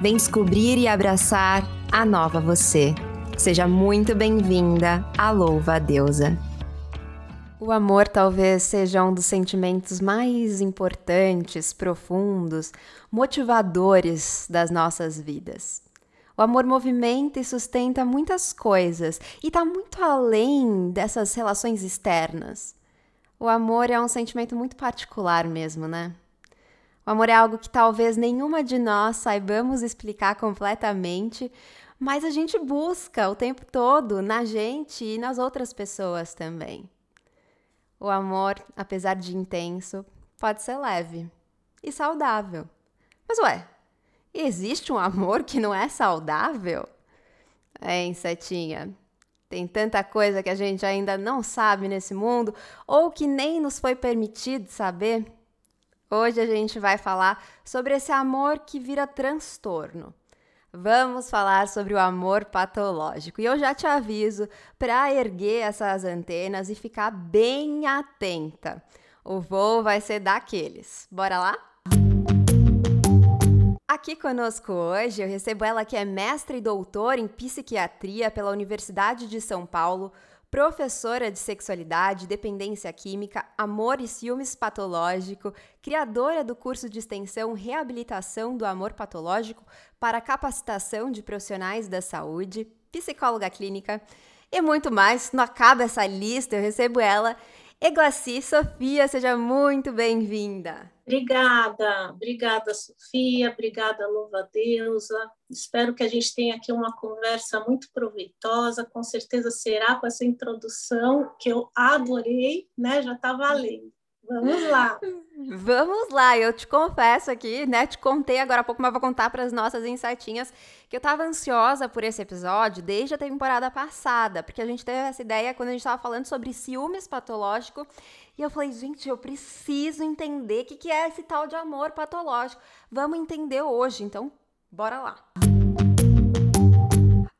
Vem descobrir e abraçar a nova você. Seja muito bem-vinda à Louva a Deusa. O amor talvez seja um dos sentimentos mais importantes, profundos, motivadores das nossas vidas. O amor movimenta e sustenta muitas coisas e está muito além dessas relações externas. O amor é um sentimento muito particular mesmo, né? O amor é algo que talvez nenhuma de nós saibamos explicar completamente, mas a gente busca o tempo todo na gente e nas outras pessoas também. O amor, apesar de intenso, pode ser leve e saudável. Mas ué, existe um amor que não é saudável? É, insetinha. Tem tanta coisa que a gente ainda não sabe nesse mundo ou que nem nos foi permitido saber. Hoje a gente vai falar sobre esse amor que vira transtorno. Vamos falar sobre o amor patológico. E eu já te aviso para erguer essas antenas e ficar bem atenta. O voo vai ser daqueles. Bora lá? Aqui conosco hoje eu recebo ela que é mestre e doutora em psiquiatria pela Universidade de São Paulo, professora de sexualidade, dependência química, amor e ciúmes patológico, criadora do curso de extensão Reabilitação do Amor Patológico para capacitação de profissionais da saúde, psicóloga clínica e muito mais. Não acaba essa lista, eu recebo ela. Eglaci Sofia, seja muito bem-vinda. Obrigada, obrigada, Sofia, obrigada, louva deusa. Espero que a gente tenha aqui uma conversa muito proveitosa, com certeza será com essa introdução que eu adorei, né? Já está valendo. Vamos lá. Vamos lá, eu te confesso aqui, né? Te contei agora há pouco, mas vou contar para as nossas insetinhas que eu estava ansiosa por esse episódio desde a temporada passada, porque a gente teve essa ideia quando a gente estava falando sobre ciúmes patológico. E eu falei, gente, eu preciso entender o que, que é esse tal de amor patológico. Vamos entender hoje, então bora lá.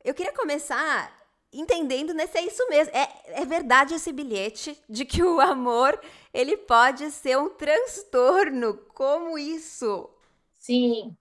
Eu queria começar entendendo né, se é isso mesmo. É, é verdade esse bilhete de que o amor ele pode ser um transtorno. Como isso? Sim,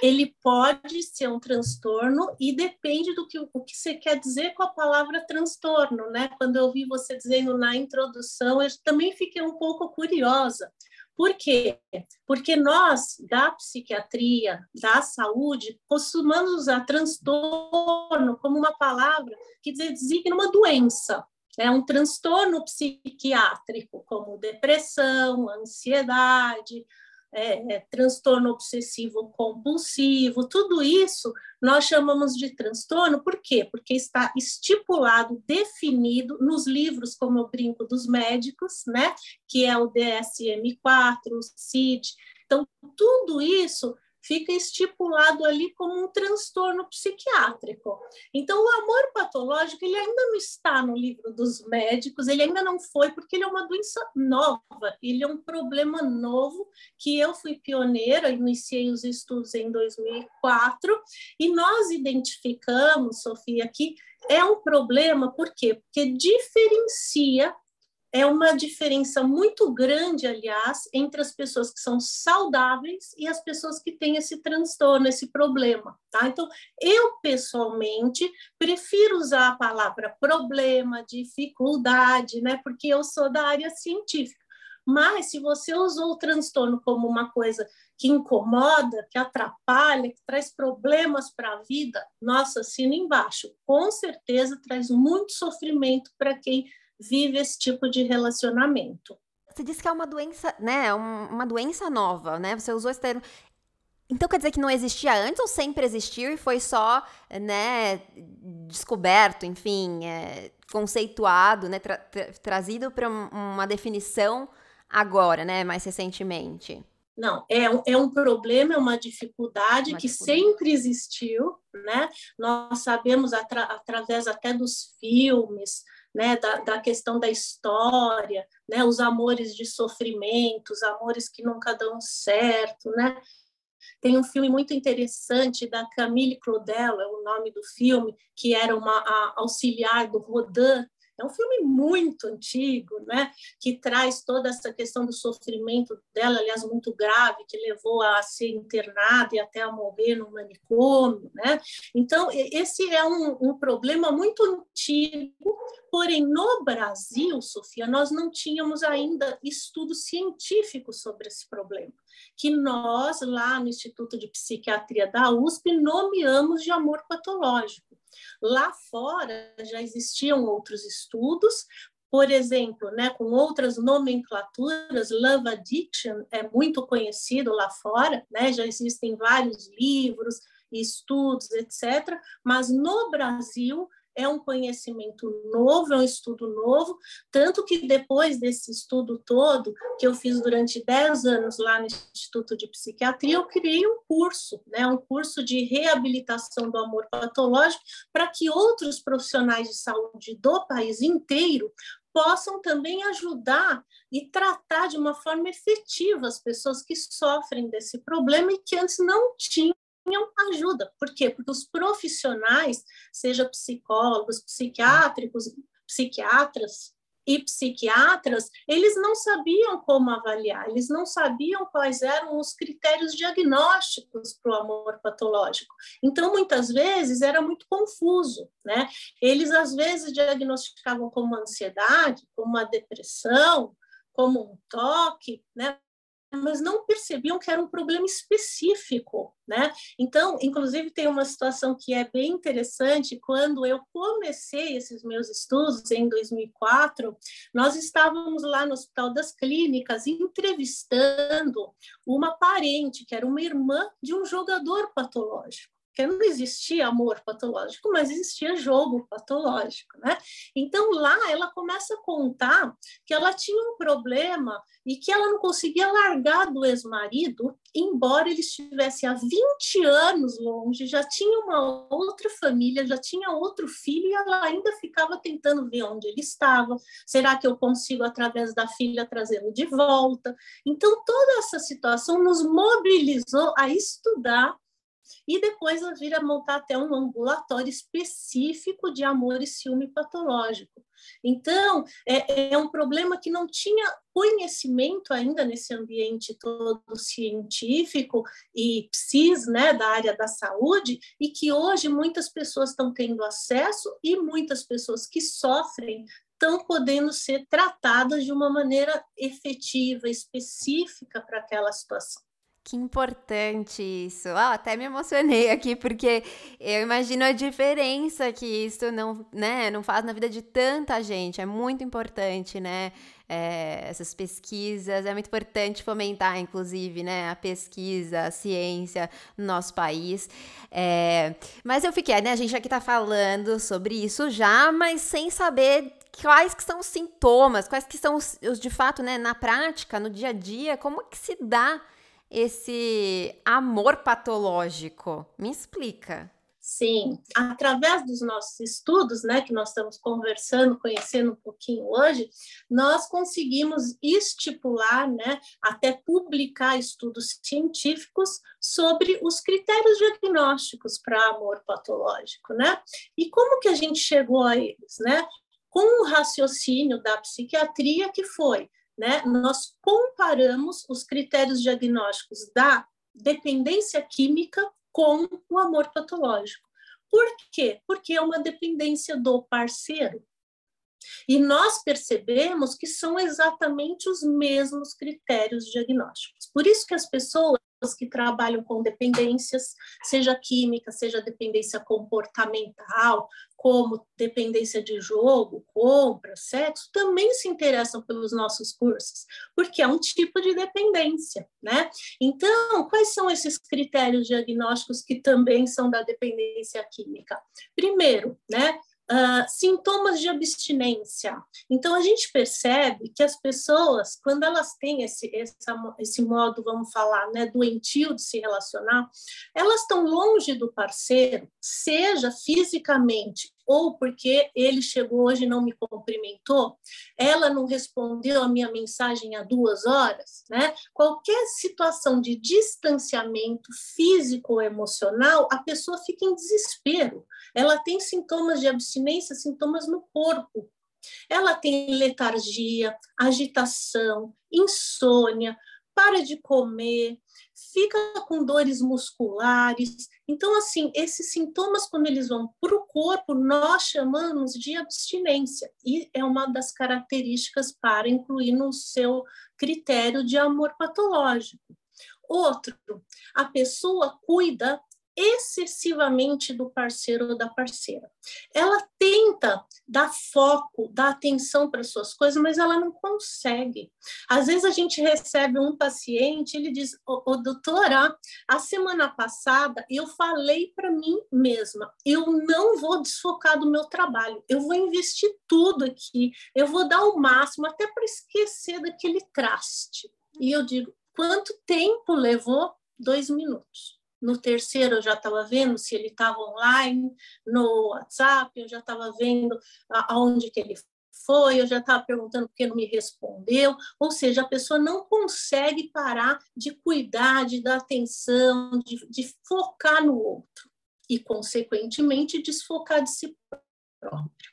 ele pode ser um transtorno e depende do que, o que você quer dizer com a palavra transtorno, né? Quando eu ouvi você dizendo na introdução, eu também fiquei um pouco curiosa, por quê? Porque nós, da psiquiatria, da saúde, costumamos usar transtorno como uma palavra que designa uma doença. É um transtorno psiquiátrico, como depressão, ansiedade, é, é, transtorno obsessivo compulsivo, tudo isso nós chamamos de transtorno, por quê? Porque está estipulado, definido nos livros, como eu brinco dos médicos, né? Que é o DSM-4, o CID. Então, tudo isso fica estipulado ali como um transtorno psiquiátrico. Então, o amor patológico ele ainda não está no livro dos médicos, ele ainda não foi, porque ele é uma doença nova, ele é um problema novo que eu fui pioneira, iniciei os estudos em 2004, e nós identificamos, Sofia, que é um problema, por quê? Porque diferencia é uma diferença muito grande, aliás, entre as pessoas que são saudáveis e as pessoas que têm esse transtorno, esse problema, tá? Então, eu pessoalmente prefiro usar a palavra problema, dificuldade, né? Porque eu sou da área científica. Mas se você usou o transtorno como uma coisa que incomoda, que atrapalha, que traz problemas para a vida, nossa, assina embaixo. Com certeza traz muito sofrimento para quem vive esse tipo de relacionamento. Você disse que é uma doença, né? Uma doença nova, né? Você usou esse termo. Então quer dizer que não existia antes ou sempre existiu e foi só, né, descoberto, enfim, é, conceituado, né, tra tra trazido para uma definição agora, né, mais recentemente? Não, é um, é um problema, é uma dificuldade uma que dificuldade. sempre existiu, né? Nós sabemos atra através até dos filmes, né, da, da questão da história, né, os amores de sofrimento, os amores que nunca dão certo, né? Tem um filme muito interessante da Camille Claudel, é o nome do filme, que era uma auxiliar do Rodin, É um filme muito antigo, né? Que traz toda essa questão do sofrimento dela, aliás, muito grave, que levou a ser internada e até a morrer no manicômio, né? Então, esse é um, um problema muito antigo, porém, no Brasil, Sofia, nós não tínhamos ainda estudo científico sobre esse problema que nós, lá no Instituto de Psiquiatria da USP, nomeamos de amor patológico. Lá fora já existiam outros estudos, por exemplo, né, com outras nomenclaturas, Love Addiction é muito conhecido lá fora, né, já existem vários livros, estudos, etc. Mas no Brasil é um conhecimento novo, é um estudo novo, tanto que depois desse estudo todo, que eu fiz durante 10 anos lá no Instituto de Psiquiatria, eu criei um curso, né, um curso de reabilitação do amor patológico, para que outros profissionais de saúde do país inteiro possam também ajudar e tratar de uma forma efetiva as pessoas que sofrem desse problema e que antes não tinham tinham ajuda. Por quê? Porque os profissionais, seja psicólogos, psiquiátricos, psiquiatras e psiquiatras, eles não sabiam como avaliar, eles não sabiam quais eram os critérios diagnósticos para o amor patológico. Então, muitas vezes, era muito confuso, né? Eles, às vezes, diagnosticavam como ansiedade, como uma depressão, como um toque, né? Mas não percebiam que era um problema específico, né? Então, inclusive tem uma situação que é bem interessante, quando eu comecei esses meus estudos em 2004, nós estávamos lá no Hospital das Clínicas entrevistando uma parente, que era uma irmã de um jogador patológico porque não existia amor patológico, mas existia jogo patológico, né? Então lá ela começa a contar que ela tinha um problema e que ela não conseguia largar do ex-marido, embora ele estivesse há 20 anos longe, já tinha uma outra família, já tinha outro filho e ela ainda ficava tentando ver onde ele estava. Será que eu consigo através da filha trazê-lo de volta? Então toda essa situação nos mobilizou a estudar e depois a vir a montar até um ambulatório específico de amor e ciúme patológico. Então, é, é um problema que não tinha conhecimento ainda nesse ambiente todo científico e psis, né, da área da saúde, e que hoje muitas pessoas estão tendo acesso e muitas pessoas que sofrem estão podendo ser tratadas de uma maneira efetiva, específica para aquela situação. Que importante isso. Até me emocionei aqui, porque eu imagino a diferença que isso não, né, não faz na vida de tanta gente. É muito importante, né? É, essas pesquisas, é muito importante fomentar, inclusive, né, a pesquisa, a ciência no nosso país. É, mas eu fiquei, né, a gente aqui tá falando sobre isso já, mas sem saber quais que são os sintomas, quais que são os, os de fato, né, na prática, no dia a dia, como que se dá esse amor patológico? Me explica. Sim, através dos nossos estudos, né, que nós estamos conversando, conhecendo um pouquinho hoje, nós conseguimos estipular, né, até publicar estudos científicos sobre os critérios diagnósticos para amor patológico, né? E como que a gente chegou a eles, né? Com o raciocínio da psiquiatria que foi né, nós comparamos os critérios diagnósticos da dependência química com o amor patológico. Por quê? Porque é uma dependência do parceiro. E nós percebemos que são exatamente os mesmos critérios diagnósticos. Por isso que as pessoas que trabalham com dependências, seja química, seja dependência comportamental, como dependência de jogo, compra, sexo, também se interessam pelos nossos cursos, porque é um tipo de dependência, né? Então, quais são esses critérios diagnósticos que também são da dependência química? Primeiro, né, Uh, sintomas de abstinência. Então, a gente percebe que as pessoas, quando elas têm esse, esse modo, vamos falar, né, doentio de se relacionar, elas estão longe do parceiro, seja fisicamente ou porque ele chegou hoje e não me cumprimentou, ela não respondeu a minha mensagem há duas horas, né? Qualquer situação de distanciamento físico ou emocional, a pessoa fica em desespero. Ela tem sintomas de abstinência, sintomas no corpo. ela tem letargia, agitação, insônia, para de comer, fica com dores musculares. Então, assim, esses sintomas, quando eles vão para o corpo, nós chamamos de abstinência, e é uma das características para incluir no seu critério de amor patológico. Outro, a pessoa cuida excessivamente do parceiro ou da parceira. Ela tenta dar foco, dar atenção para suas coisas, mas ela não consegue. Às vezes a gente recebe um paciente, ele diz: "O, doutora, a semana passada eu falei para mim mesma, eu não vou desfocar do meu trabalho, eu vou investir tudo aqui, eu vou dar o máximo até para esquecer daquele traste". E eu digo: "Quanto tempo levou?" Dois minutos. No terceiro, eu já estava vendo se ele estava online, no WhatsApp, eu já estava vendo aonde que ele foi, eu já estava perguntando porque não me respondeu. Ou seja, a pessoa não consegue parar de cuidar, de dar atenção, de, de focar no outro e, consequentemente, desfocar de si próprio.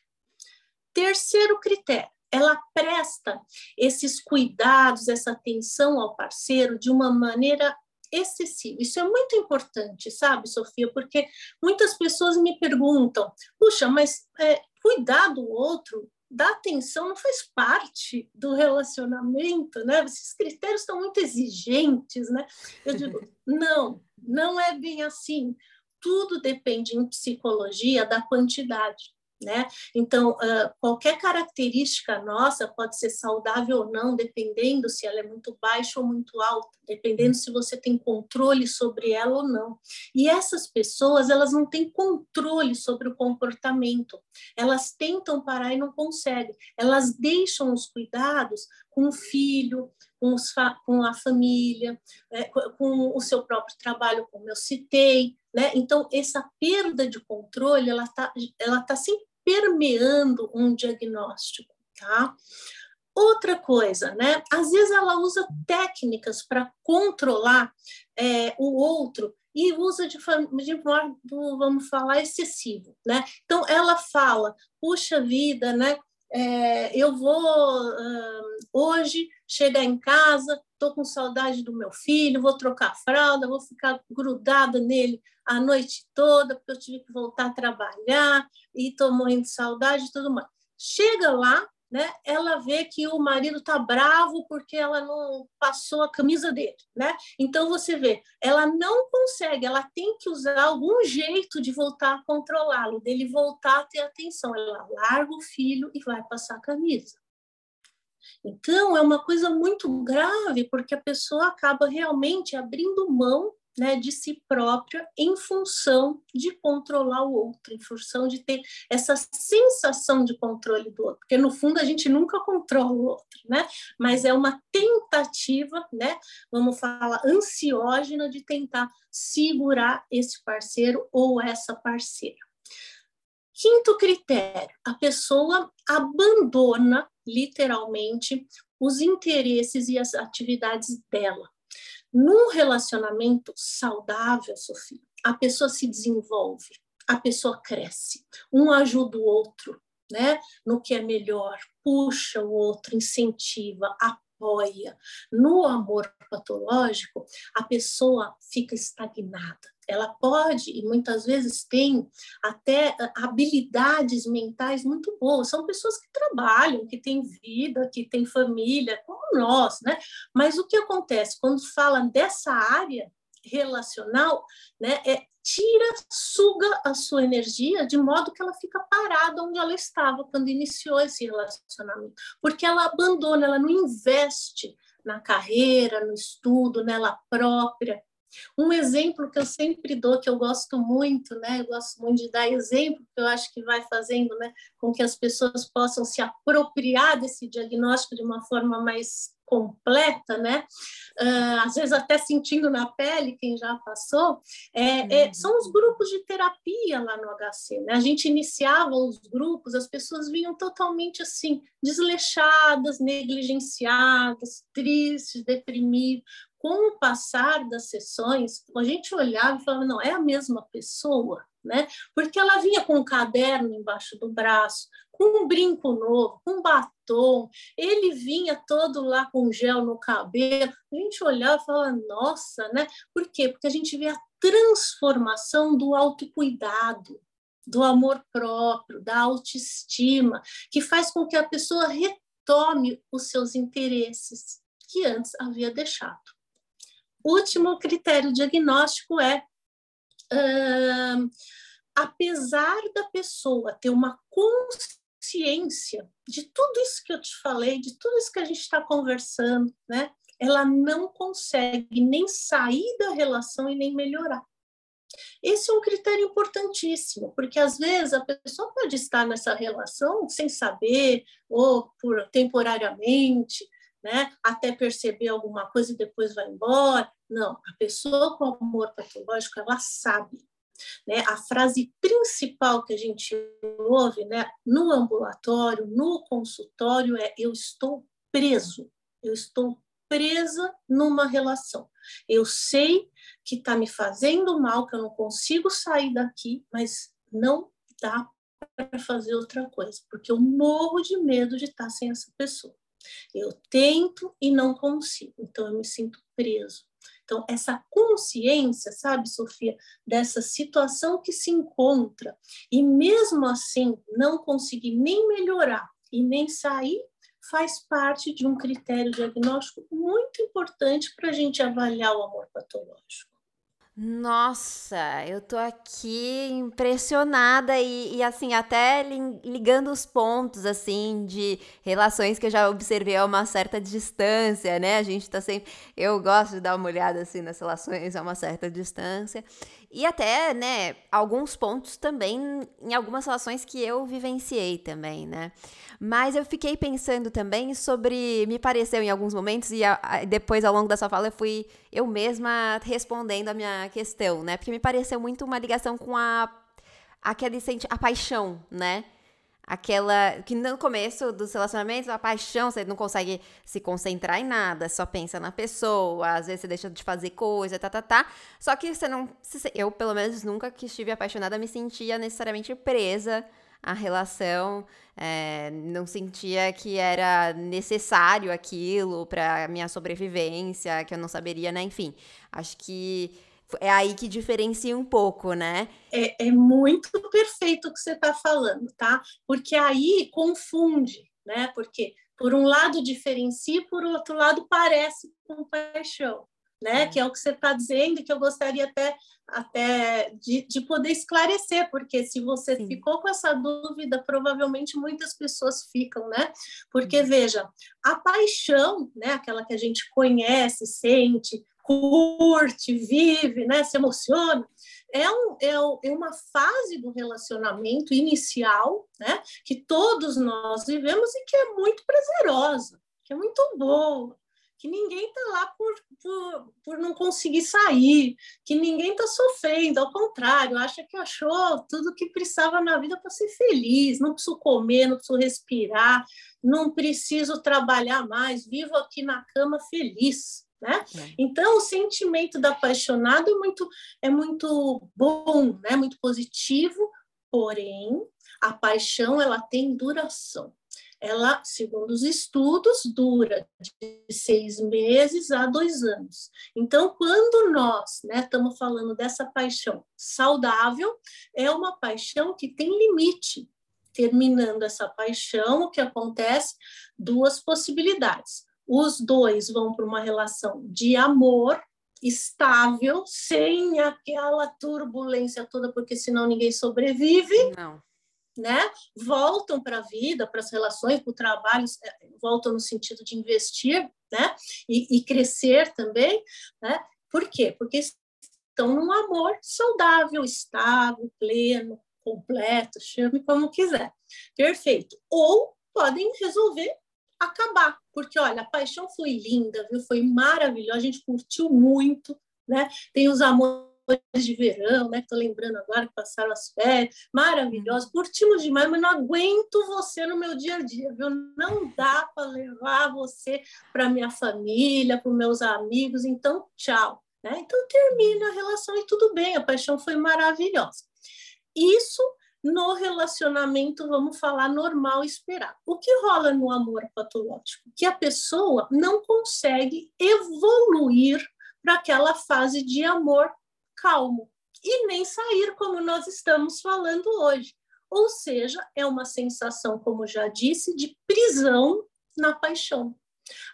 Terceiro critério, ela presta esses cuidados, essa atenção ao parceiro de uma maneira excessivo. Isso é muito importante, sabe, Sofia? Porque muitas pessoas me perguntam: puxa, mas é, cuidar do outro, dar atenção, não faz parte do relacionamento, né? Esses critérios estão muito exigentes, né? Eu digo: não, não é bem assim. Tudo depende em psicologia da quantidade. Né? Então, uh, qualquer característica nossa pode ser saudável ou não, dependendo se ela é muito baixa ou muito alta, dependendo se você tem controle sobre ela ou não. E essas pessoas, elas não têm controle sobre o comportamento. Elas tentam parar e não conseguem. Elas deixam os cuidados com o filho, com, com a família, é, com o seu próprio trabalho, como eu citei, né? Então, essa perda de controle, ela está ela tá sempre permeando um diagnóstico, tá? Outra coisa, né? Às vezes ela usa técnicas para controlar é, o outro e usa de, de modo, vamos falar, excessivo, né? Então ela fala, puxa vida, né? É, eu vou uh, hoje chegar em casa, estou com saudade do meu filho, vou trocar a fralda, vou ficar grudada nele a noite toda, porque eu tive que voltar a trabalhar e estou morrendo de saudade e tudo mais. Chega lá, né, ela vê que o marido está bravo porque ela não passou a camisa dele, né? Então você vê, ela não consegue, ela tem que usar algum jeito de voltar a controlá-lo, dele voltar a ter atenção. Ela larga o filho e vai passar a camisa. Então, é uma coisa muito grave, porque a pessoa acaba realmente abrindo mão né, de si própria em função de controlar o outro, em função de ter essa sensação de controle do outro, porque no fundo a gente nunca controla o outro, né? Mas é uma tentativa, né? Vamos falar ansiógena de tentar segurar esse parceiro ou essa parceira. Quinto critério, a pessoa abandona literalmente os interesses e as atividades dela. Num relacionamento saudável, Sofia, a pessoa se desenvolve, a pessoa cresce, um ajuda o outro, né? No que é melhor, puxa o outro, incentiva, apoia. No amor patológico, a pessoa fica estagnada ela pode e muitas vezes tem até ah, habilidades mentais muito boas. São pessoas que trabalham, que têm vida, que têm família, como nós, né? Mas o que acontece quando fala dessa área relacional, né? É tira, suga a sua energia de modo que ela fica parada onde ela estava quando iniciou esse relacionamento, porque ela abandona, ela não investe na carreira, no estudo, nela própria. Um exemplo que eu sempre dou, que eu gosto muito, né? Eu gosto muito de dar exemplo, que eu acho que vai fazendo né, com que as pessoas possam se apropriar desse diagnóstico de uma forma mais completa, né? Às vezes até sentindo na pele quem já passou, é, é, uhum. são os grupos de terapia lá no HC. Né? A gente iniciava os grupos, as pessoas vinham totalmente assim desleixadas, negligenciadas, tristes, deprimidas, com o passar das sessões, a gente olhava e falava, não, é a mesma pessoa, né? Porque ela vinha com um caderno embaixo do braço, com um brinco novo, com um batom, ele vinha todo lá com gel no cabelo. A gente olhava e falava, nossa, né? Por quê? Porque a gente vê a transformação do autocuidado, do amor próprio, da autoestima, que faz com que a pessoa retome os seus interesses que antes havia deixado. Último critério diagnóstico é uh, apesar da pessoa ter uma consciência de tudo isso que eu te falei, de tudo isso que a gente está conversando, né? Ela não consegue nem sair da relação e nem melhorar. Esse é um critério importantíssimo, porque às vezes a pessoa pode estar nessa relação sem saber, ou por temporariamente, né, até perceber alguma coisa e depois vai embora. Não, a pessoa com amor patológico, ela sabe. Né? A frase principal que a gente ouve né, no ambulatório, no consultório, é: eu estou preso, eu estou presa numa relação. Eu sei que está me fazendo mal, que eu não consigo sair daqui, mas não dá para fazer outra coisa, porque eu morro de medo de estar sem essa pessoa. Eu tento e não consigo, então eu me sinto preso. Então, essa consciência, sabe, Sofia, dessa situação que se encontra, e mesmo assim não conseguir nem melhorar e nem sair, faz parte de um critério diagnóstico muito importante para a gente avaliar o amor patológico. Nossa, eu tô aqui impressionada e, e, assim, até ligando os pontos, assim, de relações que eu já observei a uma certa distância, né? A gente tá sempre. Eu gosto de dar uma olhada, assim, nas relações a uma certa distância. E até, né, alguns pontos também em algumas relações que eu vivenciei também, né? Mas eu fiquei pensando também sobre. Me pareceu em alguns momentos, e a, a, depois ao longo da sua fala eu fui eu mesma respondendo a minha questão, né? Porque me pareceu muito uma ligação com a. aquele sente a paixão, né? Aquela que no começo dos relacionamentos, a paixão, você não consegue se concentrar em nada, só pensa na pessoa, às vezes você deixa de fazer coisa, tá, tá, tá. Só que você não. Eu, pelo menos, nunca que estive apaixonada, me sentia necessariamente presa à relação, é, não sentia que era necessário aquilo para minha sobrevivência, que eu não saberia, né? Enfim, acho que é aí que diferencia um pouco, né? É, é muito perfeito o que você está falando, tá? Porque aí confunde, né? Porque por um lado diferencia, por outro lado parece com paixão, né? É. Que é o que você está dizendo e que eu gostaria até até de, de poder esclarecer, porque se você Sim. ficou com essa dúvida, provavelmente muitas pessoas ficam, né? Porque, uhum. veja, a paixão, né, aquela que a gente conhece, sente, curte, vive, né, se emociona, é, um, é, é uma fase do relacionamento inicial, né, que todos nós vivemos e que é muito prazerosa, que é muito boa, que ninguém está lá por, por, por não conseguir sair, que ninguém está sofrendo, ao contrário, acha que achou tudo que precisava na vida para ser feliz, não preciso comer, não preciso respirar, não preciso trabalhar mais, vivo aqui na cama feliz. Né? É. Então, o sentimento da apaixonado é muito, é muito bom, né? muito positivo, porém, a paixão ela tem duração. Ela, segundo os estudos, dura de seis meses a dois anos. Então, quando nós né, estamos falando dessa paixão saudável, é uma paixão que tem limite. Terminando essa paixão, o que acontece? Duas possibilidades os dois vão para uma relação de amor estável, sem aquela turbulência toda, porque senão ninguém sobrevive. Não. Né? Voltam para a vida, para as relações, para o trabalho, é, voltam no sentido de investir, né? E, e crescer também, né? Por quê? Porque estão num amor saudável, estável, pleno, completo, chame como quiser. Perfeito. Ou podem resolver acabar, porque olha, a paixão foi linda, viu? Foi maravilhosa, a gente curtiu muito, né? Tem os amores de verão, né? Estou lembrando agora que passaram as férias, maravilhosos, curtimos demais, mas não aguento você no meu dia a dia, viu? Não dá para levar você para minha família, para meus amigos, então tchau. Né? Então termina a relação e tudo bem, a paixão foi maravilhosa. Isso no relacionamento, vamos falar normal esperar. O que rola no amor patológico? Que a pessoa não consegue evoluir para aquela fase de amor calmo e nem sair como nós estamos falando hoje. Ou seja, é uma sensação, como já disse, de prisão na paixão.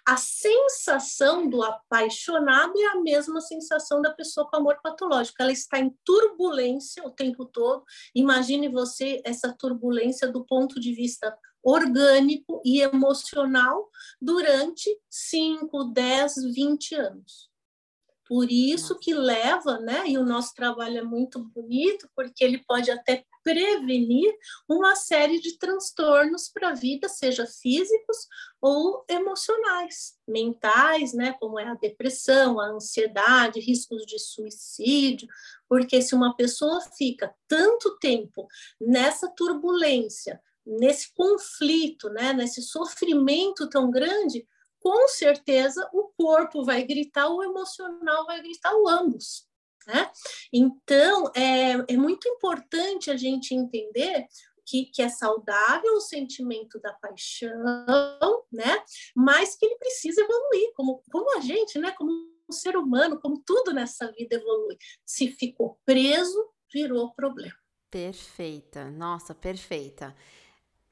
A sensação do apaixonado é a mesma sensação da pessoa com amor patológico. Ela está em turbulência o tempo todo. Imagine você essa turbulência do ponto de vista orgânico e emocional durante 5, 10, 20 anos. Por isso que leva, né? E o nosso trabalho é muito bonito, porque ele pode até prevenir uma série de transtornos para a vida, seja físicos ou emocionais, mentais, né, como é a depressão, a ansiedade, riscos de suicídio, porque se uma pessoa fica tanto tempo nessa turbulência, nesse conflito, né, nesse sofrimento tão grande, com certeza o corpo vai gritar, o emocional vai gritar, o ambos. Né? Então, é, é muito importante a gente entender que, que, é saudável o sentimento da paixão, né? Mas que ele precisa evoluir, como, como a gente, né? Como um ser humano, como tudo nessa vida evolui. Se ficou preso, virou problema. Perfeita, nossa, perfeita.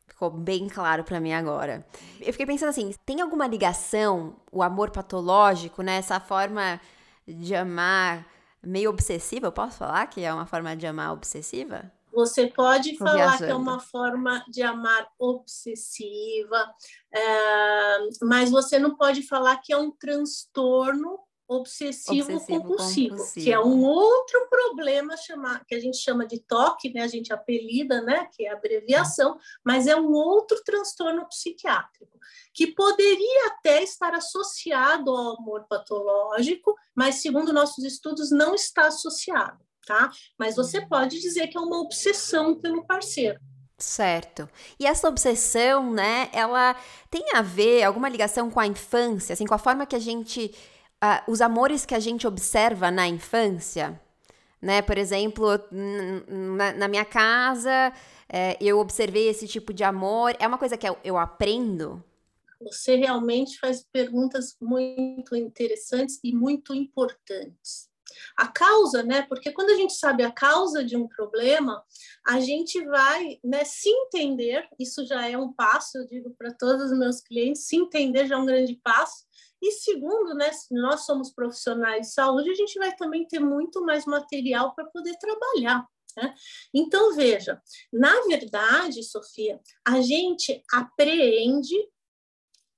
Ficou bem claro para mim agora. Eu fiquei pensando assim, tem alguma ligação, o amor patológico, né? Essa forma de amar meio obsessiva, eu posso falar que é uma forma de amar obsessiva? Você pode falar viajando. que é uma forma de amar obsessiva, é, mas você não pode falar que é um transtorno obsessivo, obsessivo compulsivo, compulsivo, que é um outro problema chamar, que a gente chama de toque, né? A gente apelida, né? Que é abreviação, mas é um outro transtorno psiquiátrico que poderia até estar associado ao amor patológico, mas segundo nossos estudos não está associado, tá? Mas você uhum. pode dizer que é uma obsessão pelo parceiro. Certo. E essa obsessão, né, ela tem a ver, alguma ligação com a infância, assim, com a forma que a gente os amores que a gente observa na infância, né? Por exemplo, na, na minha casa, é, eu observei esse tipo de amor. É uma coisa que eu, eu aprendo. Você realmente faz perguntas muito interessantes e muito importantes. A causa, né? Porque quando a gente sabe a causa de um problema, a gente vai né, se entender. Isso já é um passo, eu digo para todos os meus clientes: se entender já é um grande passo. E segundo, né, nós somos profissionais de saúde, a gente vai também ter muito mais material para poder trabalhar. Né? Então, veja, na verdade, Sofia, a gente apreende,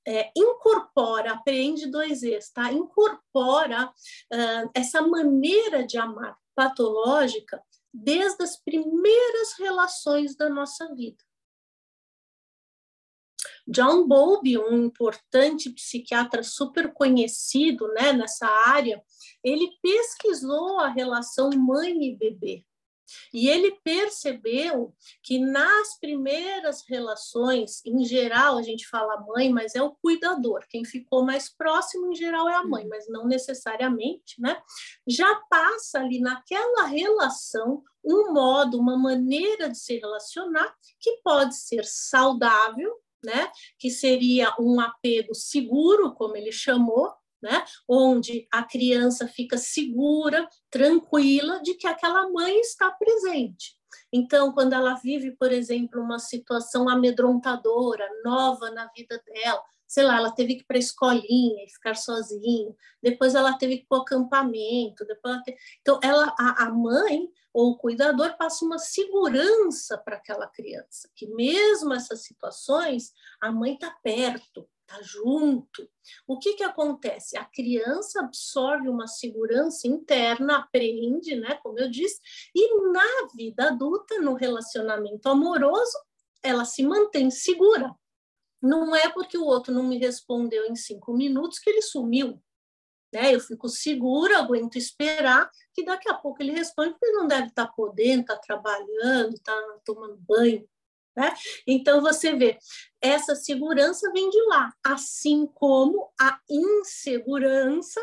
é, incorpora, apreende dois ex, tá? Incorpora uh, essa maneira de amar patológica desde as primeiras relações da nossa vida. John Bowlby, um importante psiquiatra super conhecido né, nessa área, ele pesquisou a relação mãe e bebê. E ele percebeu que nas primeiras relações, em geral, a gente fala mãe, mas é o cuidador. Quem ficou mais próximo, em geral, é a mãe, mas não necessariamente, né? Já passa ali naquela relação um modo, uma maneira de se relacionar que pode ser saudável, né? Que seria um apego seguro, como ele chamou, né? Onde a criança fica segura, tranquila de que aquela mãe está presente. Então, quando ela vive, por exemplo, uma situação amedrontadora, nova na vida dela, sei lá, ela teve que ir para a escolinha e ficar sozinha, depois ela teve que ir para o acampamento, depois ela teve... então ela, a, a mãe ou o cuidador passa uma segurança para aquela criança, que mesmo essas situações, a mãe está perto, está junto. O que, que acontece? A criança absorve uma segurança interna, aprende, né, como eu disse, e na vida adulta, no relacionamento amoroso, ela se mantém segura. Não é porque o outro não me respondeu em cinco minutos que ele sumiu. Né? Eu fico segura, aguento esperar, que daqui a pouco ele responde, porque ele não deve estar podendo, estar trabalhando, estar tomando banho. Né? Então, você vê, essa segurança vem de lá, assim como a insegurança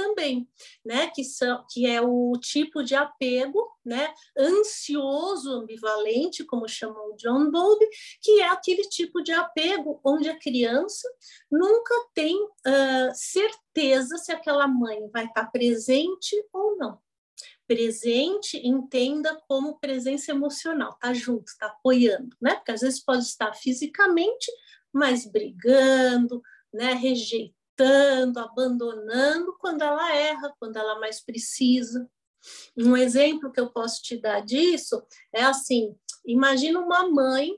também, né? Que, são, que é o tipo de apego, né? Ansioso ambivalente, como chamou John Bowlby, que é aquele tipo de apego onde a criança nunca tem uh, certeza se aquela mãe vai estar presente ou não. Presente, entenda como presença emocional, tá junto, tá apoiando, né? Porque às vezes pode estar fisicamente, mas brigando, né? Rejeitando abandonando quando ela erra, quando ela mais precisa. Um exemplo que eu posso te dar disso é assim: imagina uma mãe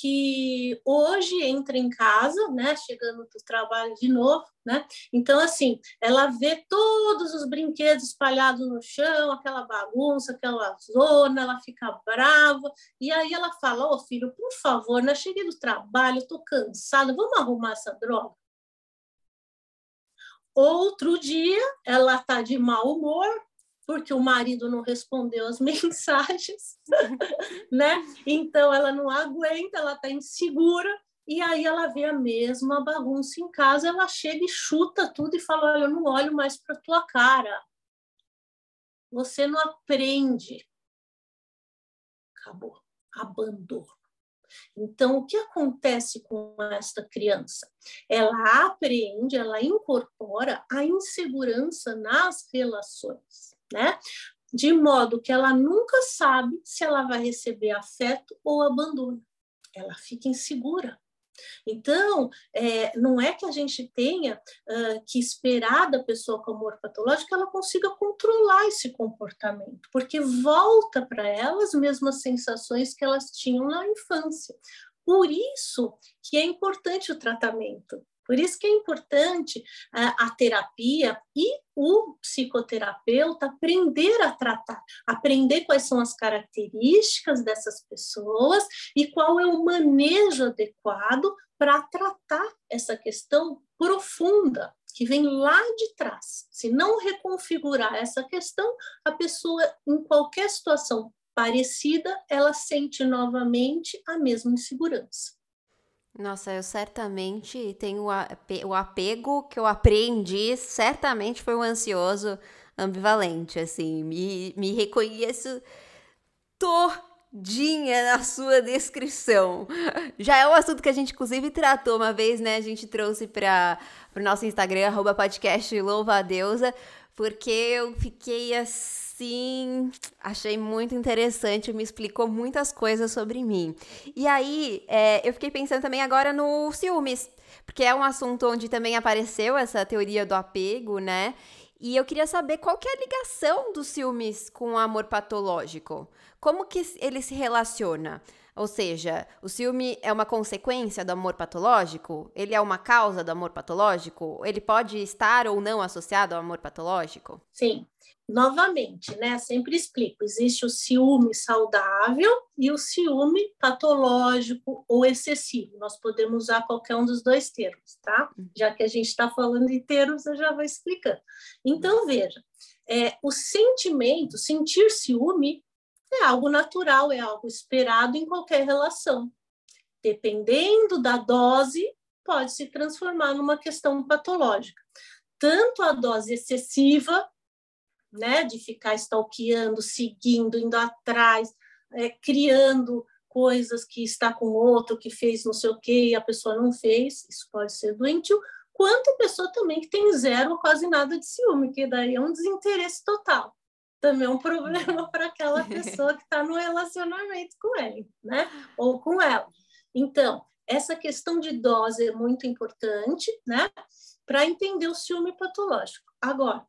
que hoje entra em casa, né, chegando do trabalho de novo, né? Então assim, ela vê todos os brinquedos espalhados no chão, aquela bagunça, aquela zona, ela fica brava e aí ela fala: "Ô oh, filho, por favor, né, cheguei do trabalho, estou cansada, vamos arrumar essa droga?" Outro dia, ela está de mau humor, porque o marido não respondeu as mensagens, né? Então ela não aguenta, ela está insegura, e aí ela vê a mesma bagunça em casa, ela chega e chuta tudo e fala: Olha, eu não olho mais para tua cara. Você não aprende. Acabou. Abandono. Então, o que acontece com esta criança? Ela aprende, ela incorpora a insegurança nas relações, né? De modo que ela nunca sabe se ela vai receber afeto ou abandono. Ela fica insegura. Então, é, não é que a gente tenha uh, que esperar da pessoa com amor patológico que ela consiga controlar esse comportamento, porque volta para ela as mesmas sensações que elas tinham na infância. Por isso que é importante o tratamento, por isso que é importante a, a, terapia e o psicoterapeuta aprender a tratar, aprender quais são as características dessas pessoas e qual é o manejo adequado para tratar essa questão profunda que vem lá de trás. Se não reconfigurar essa questão, a pessoa, em qualquer situação parecida, ela sente novamente a mesma insegurança. Nossa, eu certamente tenho o apego que eu aprendi, certamente foi um ansioso ambivalente, assim, me, me reconheço todinha na sua descrição. Já é um assunto que a gente, inclusive, tratou uma vez, né, a gente trouxe para o nosso Instagram, arroba podcast Louva a Deusa, porque eu fiquei assim, Sim, achei muito interessante, me explicou muitas coisas sobre mim. E aí, é, eu fiquei pensando também agora no ciúmes, porque é um assunto onde também apareceu essa teoria do apego, né? E eu queria saber qual que é a ligação dos ciúmes com o amor patológico. Como que ele se relaciona? Ou seja, o ciúme é uma consequência do amor patológico? Ele é uma causa do amor patológico? Ele pode estar ou não associado ao amor patológico? Sim. Novamente, né? Sempre explico: existe o ciúme saudável e o ciúme patológico ou excessivo. Nós podemos usar qualquer um dos dois termos, tá? Uhum. Já que a gente está falando de termos, eu já vou explicando. Então, veja, é, o sentimento, sentir ciúme, é algo natural, é algo esperado em qualquer relação. Dependendo da dose, pode se transformar numa questão patológica. Tanto a dose excessiva, né, de ficar stalkeando, seguindo, indo atrás, é, criando coisas que está com outro, que fez não sei o quê e a pessoa não fez, isso pode ser doentio, quanto a pessoa também que tem zero ou quase nada de ciúme, que daí é um desinteresse total também é um problema para aquela pessoa que está no relacionamento com ele, né? Ou com ela. Então, essa questão de dose é muito importante, né? Para entender o ciúme patológico. Agora,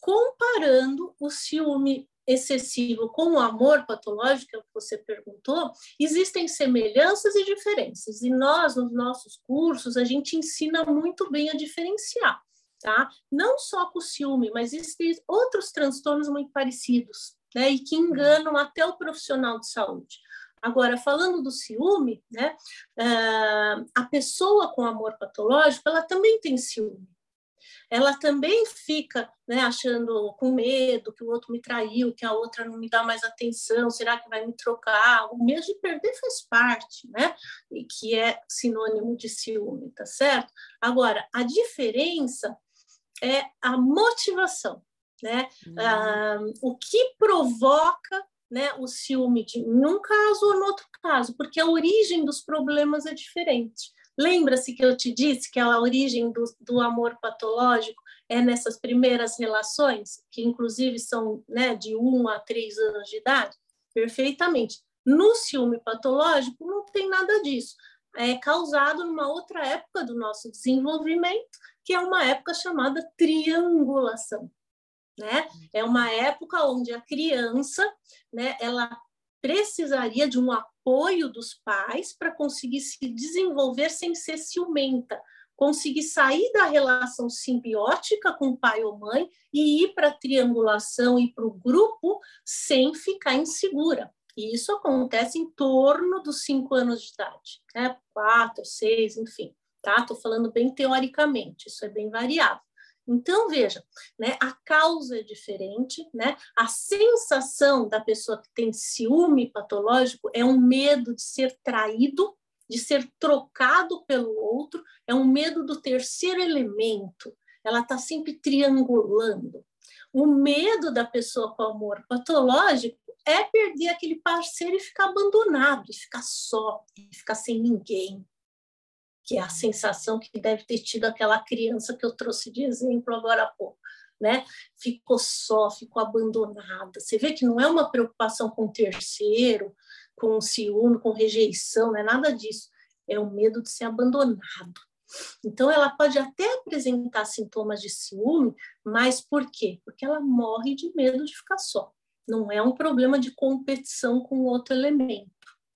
comparando o ciúme excessivo com o amor patológico, que é que você perguntou, existem semelhanças e diferenças. E nós, nos nossos cursos, a gente ensina muito bem a diferenciar tá? Não só com ciúme, mas existem outros transtornos muito parecidos, né? E que enganam até o profissional de saúde. Agora, falando do ciúme, né? Uh, a pessoa com amor patológico, ela também tem ciúme. Ela também fica né, achando com medo que o outro me traiu, que a outra não me dá mais atenção, será que vai me trocar? O medo de perder faz parte, né? E que é sinônimo de ciúme, tá certo? Agora, a diferença é a motivação, né? Uhum. Ah, o que provoca né, o ciúme de um caso ou no outro caso, porque a origem dos problemas é diferente. Lembra-se que eu te disse que a origem do, do amor patológico é nessas primeiras relações, que inclusive são né, de um a três anos de idade? Perfeitamente. No ciúme patológico, não tem nada disso. É causado numa outra época do nosso desenvolvimento, que é uma época chamada triangulação. Né? É uma época onde a criança, né, ela precisaria de um apoio dos pais para conseguir se desenvolver sem ser ciumenta, conseguir sair da relação simbiótica com pai ou mãe e ir para a triangulação e para o grupo sem ficar insegura. E isso acontece em torno dos cinco anos de idade, né? quatro, seis, enfim. Tá? Estou falando bem teoricamente, isso é bem variável. Então, veja, né, a causa é diferente, né? A sensação da pessoa que tem ciúme patológico é um medo de ser traído, de ser trocado pelo outro, é um medo do terceiro elemento. Ela está sempre triangulando. O medo da pessoa com amor patológico é perder aquele parceiro e ficar abandonado, e ficar só, e ficar sem ninguém, que é a sensação que deve ter tido aquela criança que eu trouxe de exemplo agora há pouco. Né? Ficou só, ficou abandonada. Você vê que não é uma preocupação com o terceiro, com ciúme, com rejeição, não é nada disso. É o medo de ser abandonado. Então, ela pode até apresentar sintomas de ciúme, mas por quê? Porque ela morre de medo de ficar só. Não é um problema de competição com outro elemento.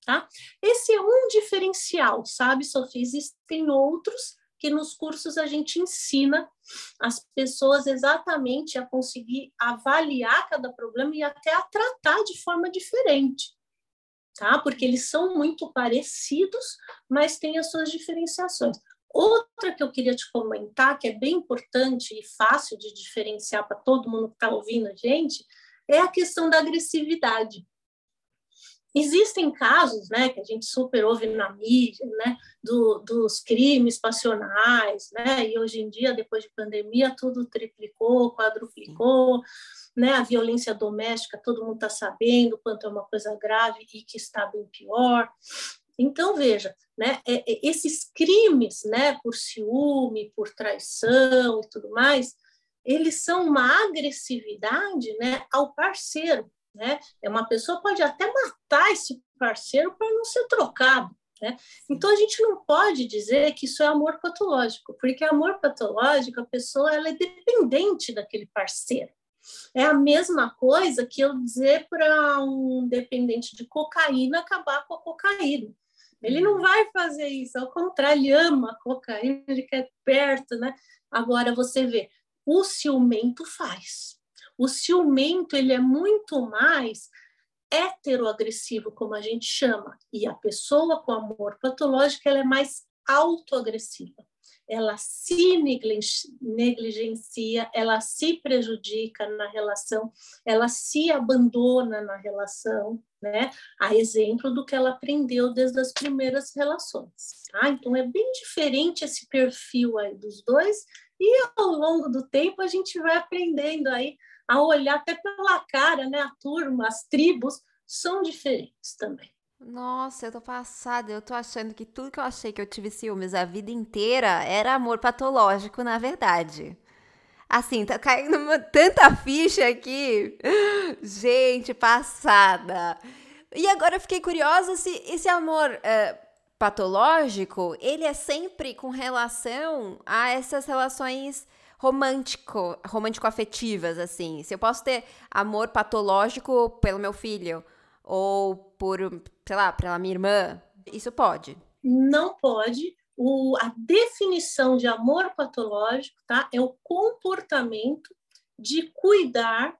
Tá? Esse é um diferencial, sabe, Sofia? Existem outros que nos cursos a gente ensina as pessoas exatamente a conseguir avaliar cada problema e até a tratar de forma diferente, tá? Porque eles são muito parecidos, mas têm as suas diferenciações. Outra que eu queria te comentar, que é bem importante e fácil de diferenciar para todo mundo que está ouvindo a gente, é a questão da agressividade. Existem casos, né, que a gente super ouve na mídia, né, do, dos crimes passionais, né, e hoje em dia, depois de pandemia, tudo triplicou, quadruplicou, né, a violência doméstica, todo mundo está sabendo quanto é uma coisa grave e que está bem pior. Então, veja, né, é, é, esses crimes, né, por ciúme, por traição e tudo mais, eles são uma agressividade, né, ao parceiro, né? É uma pessoa pode até matar esse parceiro para não ser trocado. Né? Então a gente não pode dizer que isso é amor patológico, porque amor patológico, a pessoa ela é dependente daquele parceiro. É a mesma coisa que eu dizer para um dependente de cocaína acabar com a cocaína. Ele não vai fazer isso, ao contrário, ele ama a cocaína, ele quer perto, né? Agora você vê, o ciumento faz. O ciumento ele é muito mais heteroagressivo, como a gente chama, e a pessoa com amor patológico ela é mais autoagressiva. Ela se negligencia, ela se prejudica na relação, ela se abandona na relação, né? A exemplo do que ela aprendeu desde as primeiras relações. Tá? Então é bem diferente esse perfil aí dos dois, e ao longo do tempo a gente vai aprendendo aí a olhar até pela cara, né? A turma, as tribos são diferentes também. Nossa, eu tô passada. Eu tô achando que tudo que eu achei que eu tive ciúmes a vida inteira era amor patológico, na verdade. Assim, tá caindo uma, tanta ficha aqui. Gente, passada. E agora eu fiquei curiosa se esse amor é, patológico, ele é sempre com relação a essas relações romântico, romântico-afetivas, assim. Se eu posso ter amor patológico pelo meu filho ou por, sei lá, pela minha irmã, isso pode? Não pode. O, a definição de amor patológico tá, é o comportamento de cuidar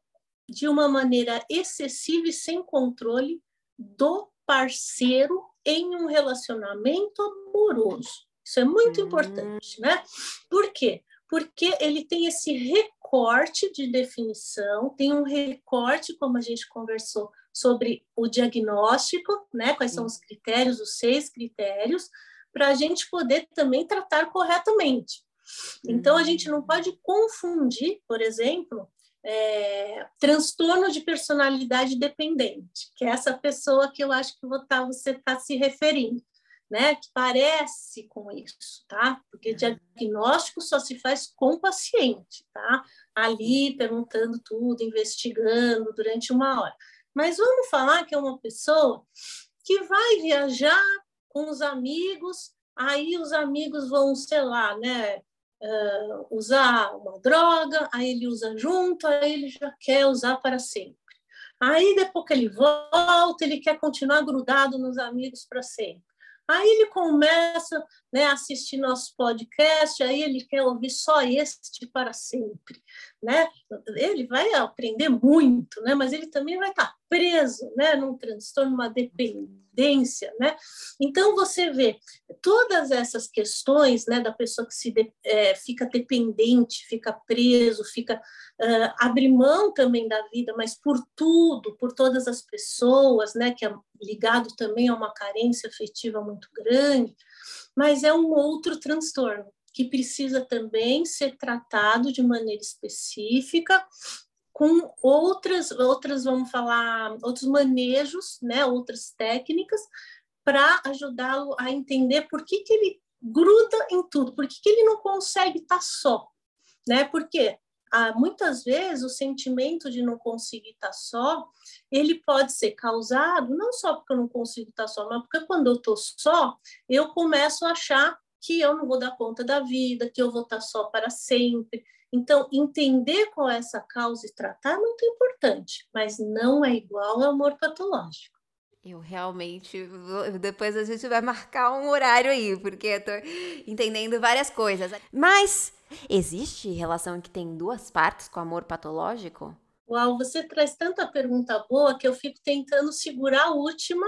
de uma maneira excessiva e sem controle do parceiro em um relacionamento amoroso. Isso é muito hum. importante, né? Por quê? porque ele tem esse recorte de definição, tem um recorte, como a gente conversou, sobre o diagnóstico, né? Quais são os critérios, os seis critérios, para a gente poder também tratar corretamente. Então, a gente não pode confundir, por exemplo, é, transtorno de personalidade dependente, que é essa pessoa que eu acho que você está se referindo, né? Que parece com isso, tá? Porque diagnóstico só se faz com o paciente, tá? Ali perguntando tudo, investigando durante uma hora. Mas vamos falar que é uma pessoa que vai viajar com os amigos, aí os amigos vão, sei lá, né? Uh, usar uma droga, aí ele usa junto, aí ele já quer usar para sempre. Aí depois que ele volta, ele quer continuar grudado nos amigos para sempre. Aí ele começa né, assistir nosso podcast, aí ele quer ouvir só este para sempre. Né? Ele vai aprender muito, né? mas ele também vai estar preso né, num transtorno, numa dependência. Né? Então, você vê todas essas questões né, da pessoa que se de, é, fica dependente, fica preso, fica uh, abre mão também da vida, mas por tudo, por todas as pessoas, né, que é ligado também a uma carência afetiva muito grande, mas é um outro transtorno que precisa também ser tratado de maneira específica com outras outras vamos falar outros manejos, né, outras técnicas para ajudá-lo a entender por que, que ele gruda em tudo, por que, que ele não consegue estar tá só, né? Porque ah, muitas vezes o sentimento de não conseguir estar só, ele pode ser causado não só porque eu não consigo estar só, mas porque quando eu estou só, eu começo a achar que eu não vou dar conta da vida, que eu vou estar só para sempre. Então, entender qual é essa causa e tratar é muito importante, mas não é igual ao amor patológico. Eu realmente. Depois a gente vai marcar um horário aí, porque eu tô entendendo várias coisas. Mas existe relação que tem duas partes com amor patológico? Uau, você traz tanta pergunta boa que eu fico tentando segurar a última,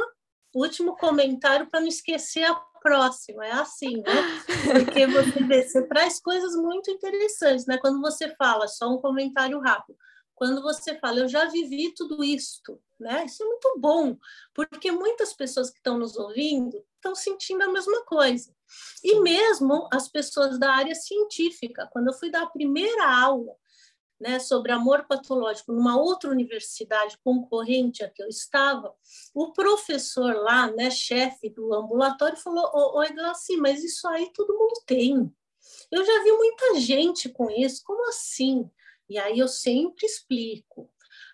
o último comentário para não esquecer a próxima. É assim, né? Porque você vê, você traz coisas muito interessantes, né? Quando você fala, só um comentário rápido quando você fala, eu já vivi tudo isto, né? Isso é muito bom, porque muitas pessoas que estão nos ouvindo estão sentindo a mesma coisa. E mesmo as pessoas da área científica, quando eu fui dar a primeira aula né, sobre amor patológico numa outra universidade concorrente a que eu estava, o professor lá, né, chefe do ambulatório, falou: Oi, Glauci, mas isso aí todo mundo tem. Eu já vi muita gente com isso, como assim? E aí eu sempre explico.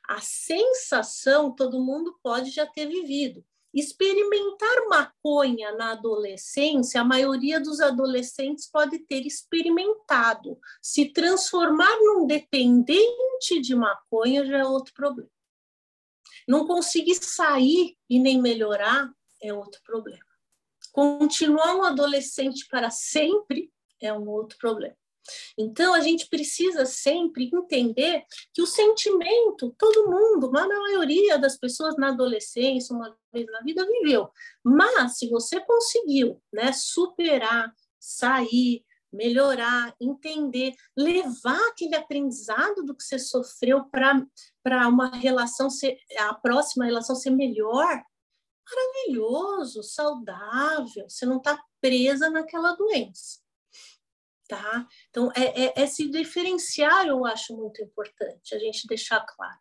A sensação todo mundo pode já ter vivido. Experimentar maconha na adolescência, a maioria dos adolescentes pode ter experimentado. Se transformar num dependente de maconha já é outro problema. Não conseguir sair e nem melhorar é outro problema. Continuar um adolescente para sempre é um outro problema. Então, a gente precisa sempre entender que o sentimento, todo mundo, a maioria das pessoas na adolescência, uma vez na vida, viveu. Mas, se você conseguiu né, superar, sair, melhorar, entender, levar aquele aprendizado do que você sofreu para uma relação ser, a próxima relação ser melhor, maravilhoso, saudável, você não está presa naquela doença tá? Então, é, é, é, se diferenciar, eu acho muito importante, a gente deixar claro.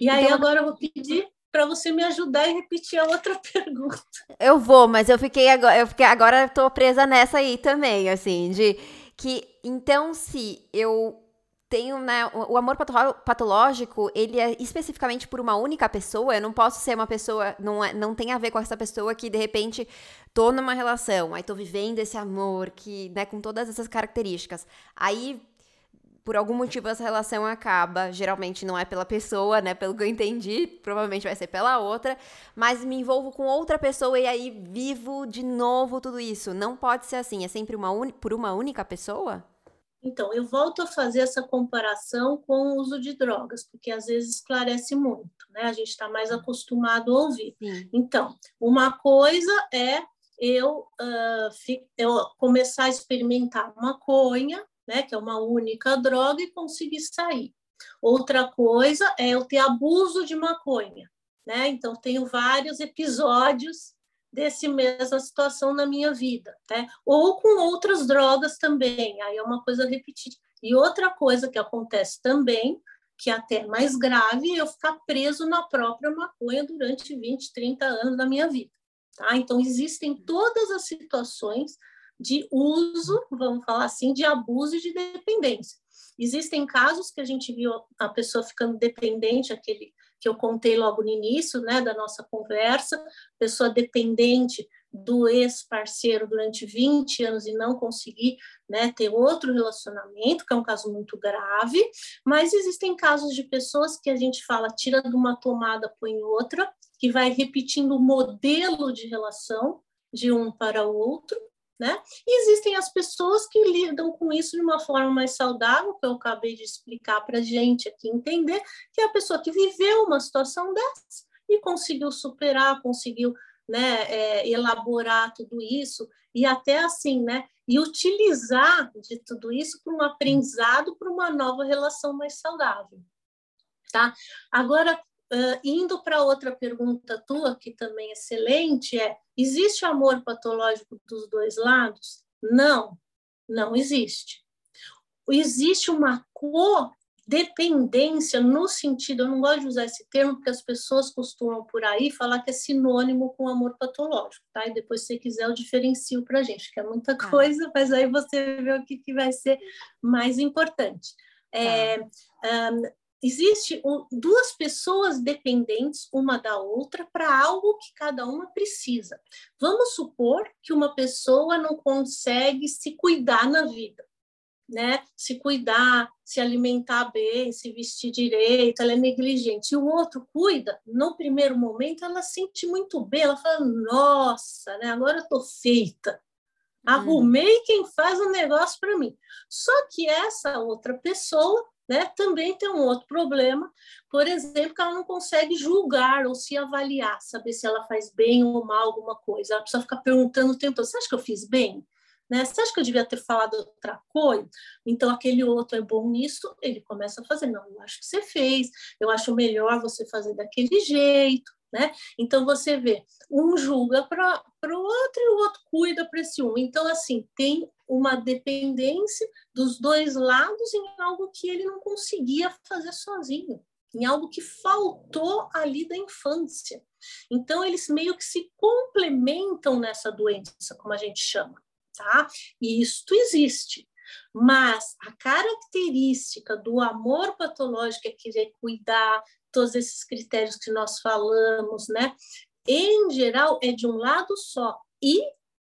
E aí, então, agora eu vou pedir para você me ajudar e repetir a outra pergunta. Eu vou, mas eu fiquei agora, eu fiquei agora estou presa nessa aí também, assim, de que então se eu tenho, né, o amor patológico, ele é especificamente por uma única pessoa, eu não posso ser uma pessoa, não, é, não tem a ver com essa pessoa que, de repente, tô numa relação, aí tô vivendo esse amor, que, né, com todas essas características, aí, por algum motivo, essa relação acaba, geralmente não é pela pessoa, né, pelo que eu entendi, provavelmente vai ser pela outra, mas me envolvo com outra pessoa e aí vivo de novo tudo isso, não pode ser assim, é sempre uma por uma única pessoa? Então, eu volto a fazer essa comparação com o uso de drogas, porque às vezes esclarece muito, né? A gente está mais acostumado a ouvir. Sim. Então, uma coisa é eu, uh, eu começar a experimentar maconha, né, que é uma única droga, e conseguir sair. Outra coisa é eu ter abuso de maconha, né? Então, tenho vários episódios desse mesma situação na minha vida, né? Ou com outras drogas também, aí é uma coisa repetida. E outra coisa que acontece também, que é até mais grave, é eu ficar preso na própria maconha durante 20, 30 anos da minha vida, tá? Então, existem todas as situações de uso, vamos falar assim, de abuso e de dependência. Existem casos que a gente viu a pessoa ficando dependente, aquele que eu contei logo no início, né, da nossa conversa, pessoa dependente do ex-parceiro durante 20 anos e não conseguir né, ter outro relacionamento, que é um caso muito grave, mas existem casos de pessoas que a gente fala, tira de uma tomada, põe outra, que vai repetindo o modelo de relação de um para o outro, né? E existem as pessoas que lidam com isso de uma forma mais saudável, que eu acabei de explicar para a gente aqui entender, que é a pessoa que viveu uma situação dessa e conseguiu superar, conseguiu né, é, elaborar tudo isso e até assim, né, e utilizar de tudo isso para um aprendizado, para uma nova relação mais saudável, tá? Agora, Uh, indo para outra pergunta tua, que também é excelente, é: existe amor patológico dos dois lados? Não, não existe. Existe uma codependência no sentido, eu não gosto de usar esse termo, porque as pessoas costumam por aí falar que é sinônimo com amor patológico, tá? E depois, se você quiser, eu diferencio para a gente, que é muita tá. coisa, mas aí você vê o que, que vai ser mais importante. É, um, tá existe um, duas pessoas dependentes uma da outra para algo que cada uma precisa. Vamos supor que uma pessoa não consegue se cuidar na vida, né? Se cuidar, se alimentar bem, se vestir direito, ela é negligente. E o outro cuida, no primeiro momento ela sente muito bem, ela fala: "Nossa, né? Agora eu tô feita". Arrumei quem faz o um negócio para mim. Só que essa outra pessoa né? Também tem um outro problema, por exemplo, que ela não consegue julgar ou se avaliar, saber se ela faz bem ou mal alguma coisa. Ela precisa ficar perguntando o tempo todo: você acha que eu fiz bem? Né? Você acha que eu devia ter falado outra coisa? Então, aquele outro é bom nisso, ele começa a fazer. Não, eu acho que você fez, eu acho melhor você fazer daquele jeito. Né? Então, você vê, um julga para o outro e o outro cuida para esse um. Então, assim, tem uma dependência dos dois lados em algo que ele não conseguia fazer sozinho, em algo que faltou ali da infância. Então, eles meio que se complementam nessa doença, como a gente chama, tá? E isto existe. Mas a característica do amor patológico é querer cuidar, todos esses critérios que nós falamos, né? Em geral, é de um lado só. E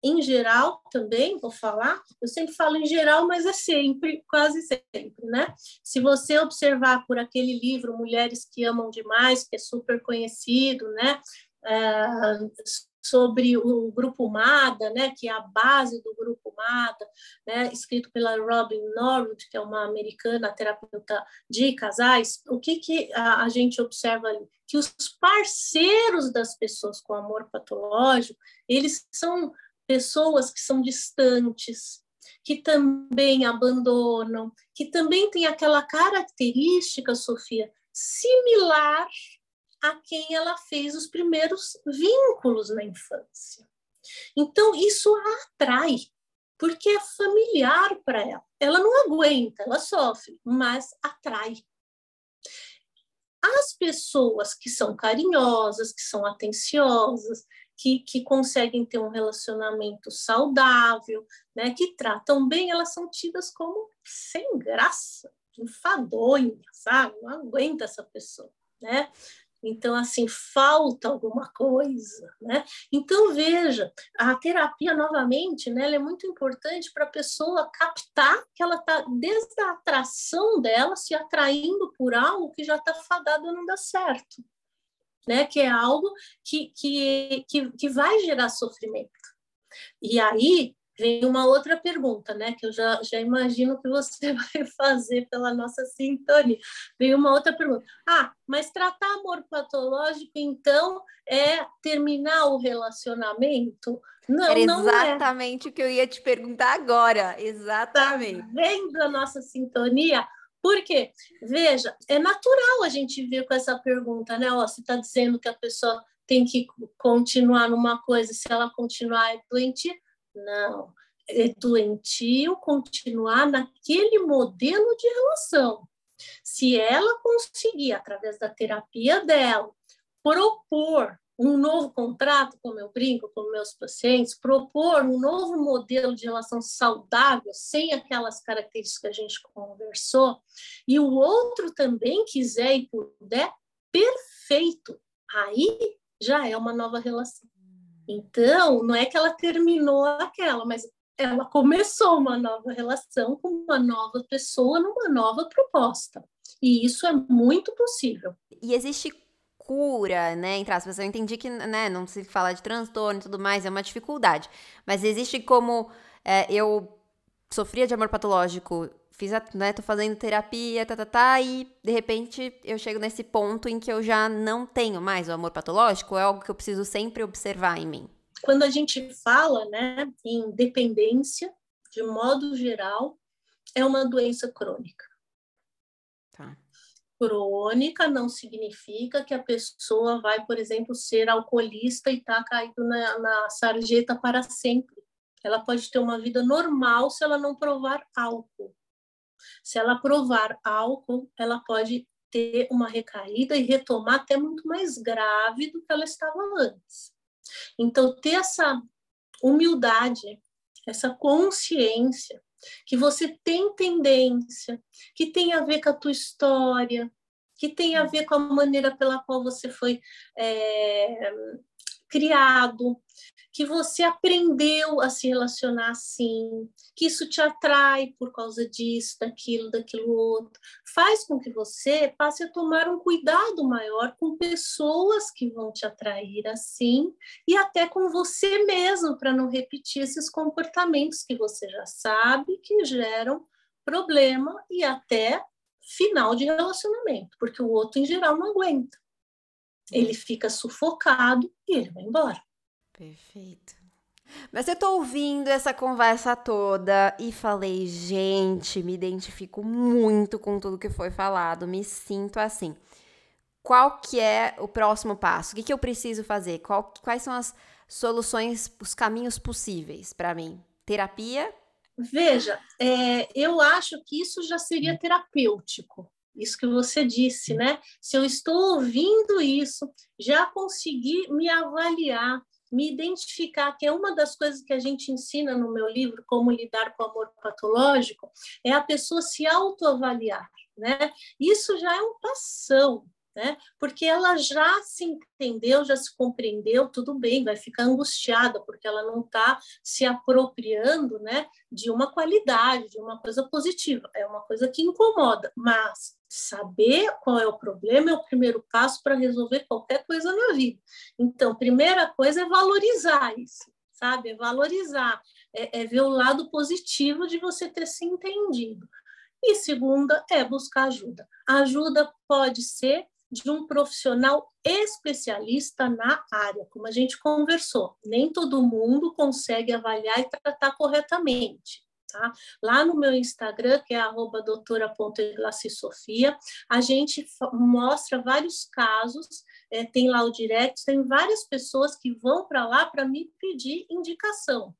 em geral também, vou falar, eu sempre falo em geral, mas é sempre, quase sempre, né? Se você observar por aquele livro Mulheres que Amam Demais, que é super conhecido, né? É, sobre o grupo MADA, né, que é a base do grupo MADA, né, escrito pela Robin Norwood, que é uma americana terapeuta de casais, o que, que a, a gente observa ali? Que os parceiros das pessoas com amor patológico, eles são pessoas que são distantes, que também abandonam, que também tem aquela característica, Sofia, similar a quem ela fez os primeiros vínculos na infância. Então, isso a atrai, porque é familiar para ela. Ela não aguenta, ela sofre, mas atrai. As pessoas que são carinhosas, que são atenciosas, que, que conseguem ter um relacionamento saudável, né, que tratam bem, elas são tidas como sem graça, enfadonha, sabe? Não aguenta essa pessoa, né? Então, assim, falta alguma coisa, né? Então, veja, a terapia, novamente, né, ela é muito importante para a pessoa captar que ela está, desde a atração dela, se atraindo por algo que já está fadado a não dar certo né? Que é algo que, que, que, que vai gerar sofrimento. E aí vem uma outra pergunta, né? Que eu já, já imagino que você vai fazer pela nossa sintonia. Vem uma outra pergunta. Ah, mas tratar amor patológico, então, é terminar o relacionamento? Não, Era não é. exatamente é. o que eu ia te perguntar agora. Exatamente. Tá vendo a nossa sintonia? Por quê? Veja, é natural a gente vir com essa pergunta, né? Ó, você está dizendo que a pessoa tem que continuar numa coisa, se ela continuar é doentia. Não, é doentio continuar naquele modelo de relação. Se ela conseguir, através da terapia dela, propor um novo contrato, como eu brinco com meus pacientes, propor um novo modelo de relação saudável, sem aquelas características que a gente conversou, e o outro também quiser e puder, perfeito. Aí já é uma nova relação. Então, não é que ela terminou aquela, mas ela começou uma nova relação com uma nova pessoa numa nova proposta. E isso é muito possível. E existe cura, né? Entre aspas, eu entendi que, né, não se fala de transtorno e tudo mais, é uma dificuldade. Mas existe como é, eu sofria de amor patológico, fiz, a, né, tô fazendo terapia, tá, tá, tá, e de repente eu chego nesse ponto em que eu já não tenho mais o amor patológico, é algo que eu preciso sempre observar em mim. Quando a gente fala, né, em dependência, de modo geral, é uma doença crônica. Tá crônica não significa que a pessoa vai, por exemplo, ser alcoolista e está caído na, na sarjeta para sempre. Ela pode ter uma vida normal se ela não provar álcool. Se ela provar álcool, ela pode ter uma recaída e retomar até muito mais grave do que ela estava antes. Então, ter essa humildade, essa consciência que você tem tendência, que tem a ver com a tua história, que tem a ver com a maneira pela qual você foi é, criado, que você aprendeu a se relacionar assim, que isso te atrai por causa disso, daquilo, daquilo outro, faz com que você passe a tomar um cuidado maior com pessoas que vão te atrair assim e até com você mesmo, para não repetir esses comportamentos que você já sabe que geram problema e até final de relacionamento, porque o outro em geral não aguenta. Ele fica sufocado e ele vai embora. Perfeito. Mas eu tô ouvindo essa conversa toda e falei, gente, me identifico muito com tudo que foi falado, me sinto assim. Qual que é o próximo passo? O que, que eu preciso fazer? Qual, quais são as soluções, os caminhos possíveis para mim? Terapia? Veja, é, eu acho que isso já seria terapêutico isso que você disse, né? Se eu estou ouvindo isso, já consegui me avaliar, me identificar, que é uma das coisas que a gente ensina no meu livro, Como Lidar com o Amor Patológico, é a pessoa se autoavaliar, né? Isso já é um passão, né? Porque ela já se entendeu, já se compreendeu, tudo bem, vai ficar angustiada porque ela não está se apropriando, né, de uma qualidade, de uma coisa positiva. É uma coisa que incomoda, mas saber qual é o problema é o primeiro passo para resolver qualquer coisa na vida. Então, primeira coisa é valorizar isso, sabe? É valorizar, é, é ver o lado positivo de você ter se entendido. E segunda é buscar ajuda. A ajuda pode ser de um profissional especialista na área, como a gente conversou. Nem todo mundo consegue avaliar e tratar corretamente. Tá? Lá no meu Instagram, que é arroba doutora.sofia, a gente mostra vários casos, é, tem lá o direct, tem várias pessoas que vão para lá para me pedir indicação.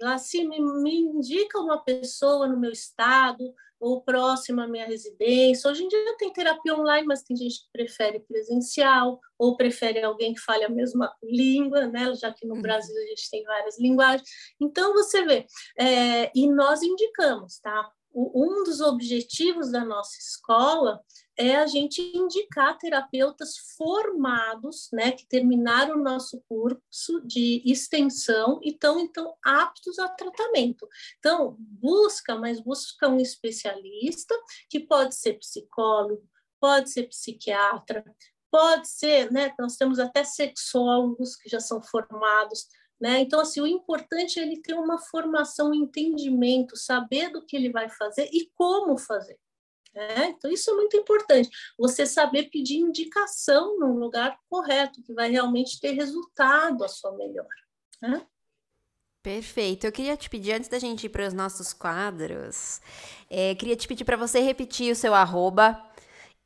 Lá, se me, me indica uma pessoa no meu estado, ou próximo à minha residência. Hoje em dia tem terapia online, mas tem gente que prefere presencial, ou prefere alguém que fale a mesma língua, né? já que no uhum. Brasil a gente tem várias linguagens. Então, você vê, é, e nós indicamos, tá? um dos objetivos da nossa escola é a gente indicar terapeutas formados, né, que terminaram o nosso curso de extensão e estão então aptos a tratamento. Então, busca, mas busca um especialista que pode ser psicólogo, pode ser psiquiatra, pode ser, né, nós temos até sexólogos que já são formados né? Então, assim, o importante é ele ter uma formação, um entendimento, saber do que ele vai fazer e como fazer. Né? Então, isso é muito importante. Você saber pedir indicação no lugar correto, que vai realmente ter resultado a sua melhora. Né? Perfeito. Eu queria te pedir, antes da gente ir para os nossos quadros, é, queria te pedir para você repetir o seu arroba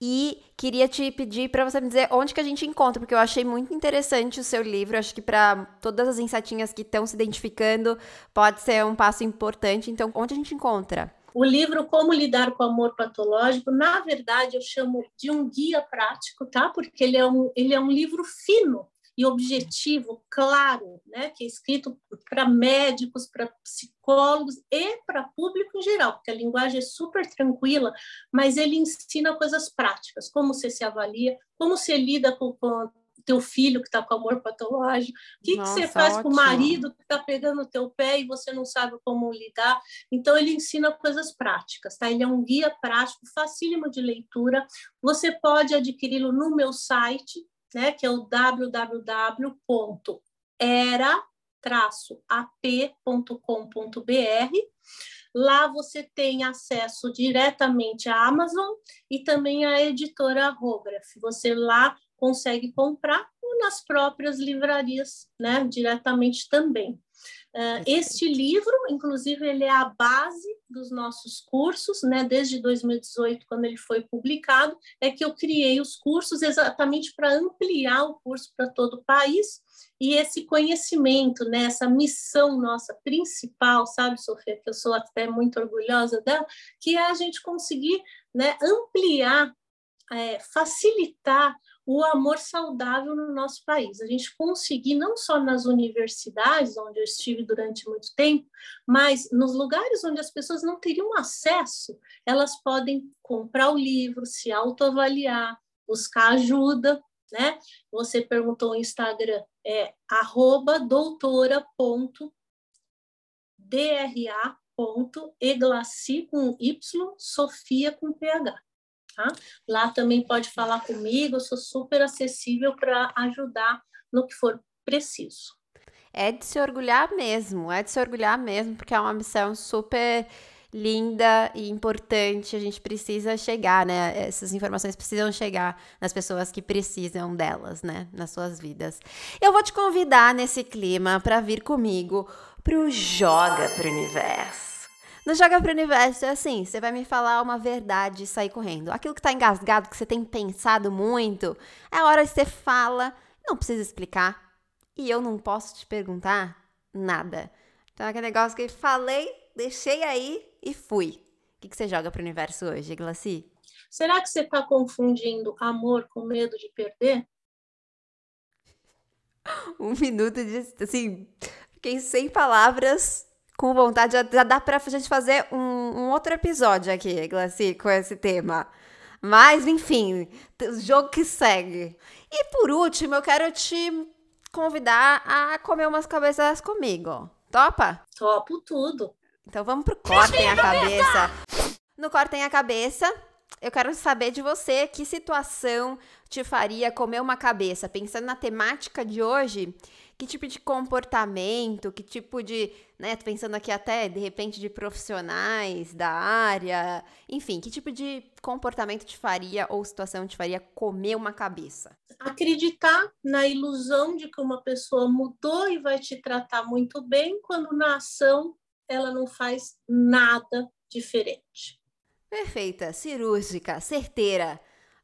E queria te pedir para você me dizer onde que a gente encontra, porque eu achei muito interessante o seu livro. Acho que para todas as insetinhas que estão se identificando pode ser um passo importante. Então, onde a gente encontra? O livro Como Lidar com o Amor Patológico, na verdade, eu chamo de um guia prático, tá? Porque ele é um, ele é um livro fino e objetivo, claro, né, que é escrito para médicos, para psicólogos e para público em geral, porque a linguagem é super tranquila, mas ele ensina coisas práticas, como você se avalia, como você lida com, com teu filho que está com amor patológico, o que, Nossa, que você faz ótimo. com o marido que está pegando o teu pé e você não sabe como lidar. Então, ele ensina coisas práticas, tá? Ele é um guia prático, facílimo de leitura. Você pode adquiri-lo no meu site, né, que é o www.era-ap.com.br. Lá você tem acesso diretamente à Amazon e também à editora Rograph. Você lá consegue comprar ou nas próprias livrarias, né, diretamente também. Uh, este livro, inclusive, ele é a base dos nossos cursos, né? Desde 2018, quando ele foi publicado, é que eu criei os cursos exatamente para ampliar o curso para todo o país e esse conhecimento, né? Essa missão nossa principal, sabe, Sofia, que eu sou até muito orgulhosa dela, que é a gente conseguir, né? Ampliar, é, facilitar o amor saudável no nosso país. A gente conseguir, não só nas universidades, onde eu estive durante muito tempo, mas nos lugares onde as pessoas não teriam acesso, elas podem comprar o livro, se autoavaliar, buscar ajuda, né? Você perguntou no Instagram, é arroba doutora.dra.eglaci com Y, Sofia com PH. Tá? Lá também pode falar comigo, eu sou super acessível para ajudar no que for preciso. É de se orgulhar mesmo, é de se orgulhar mesmo, porque é uma missão super linda e importante. A gente precisa chegar, né? Essas informações precisam chegar nas pessoas que precisam delas, né? Nas suas vidas. Eu vou te convidar nesse clima para vir comigo pro Joga pro Universo. No Joga pro Universo é assim: você vai me falar uma verdade e sair correndo. Aquilo que tá engasgado, que você tem pensado muito, é a hora que você fala, não precisa explicar. E eu não posso te perguntar nada. Então é aquele negócio que falei, deixei aí e fui. O que, que você joga pro universo hoje, Glaci? Será que você está confundindo amor com medo de perder? Um minuto de. Assim, fiquei sem palavras com vontade. Já, já dá pra gente fazer um, um outro episódio aqui, Glaci, com esse tema. Mas, enfim, jogo que segue. E por último, eu quero te convidar a comer umas cabeças comigo. Topa? Topo tudo. Então vamos pro Cortem a Cabeça. No Cortem a Cabeça, eu quero saber de você que situação te faria comer uma cabeça. Pensando na temática de hoje, que tipo de comportamento, que tipo de, né, tô pensando aqui até de repente de profissionais da área, enfim, que tipo de comportamento te faria ou situação te faria comer uma cabeça? Acreditar na ilusão de que uma pessoa mudou e vai te tratar muito bem, quando na ação ela não faz nada diferente. Perfeita, cirúrgica, certeira.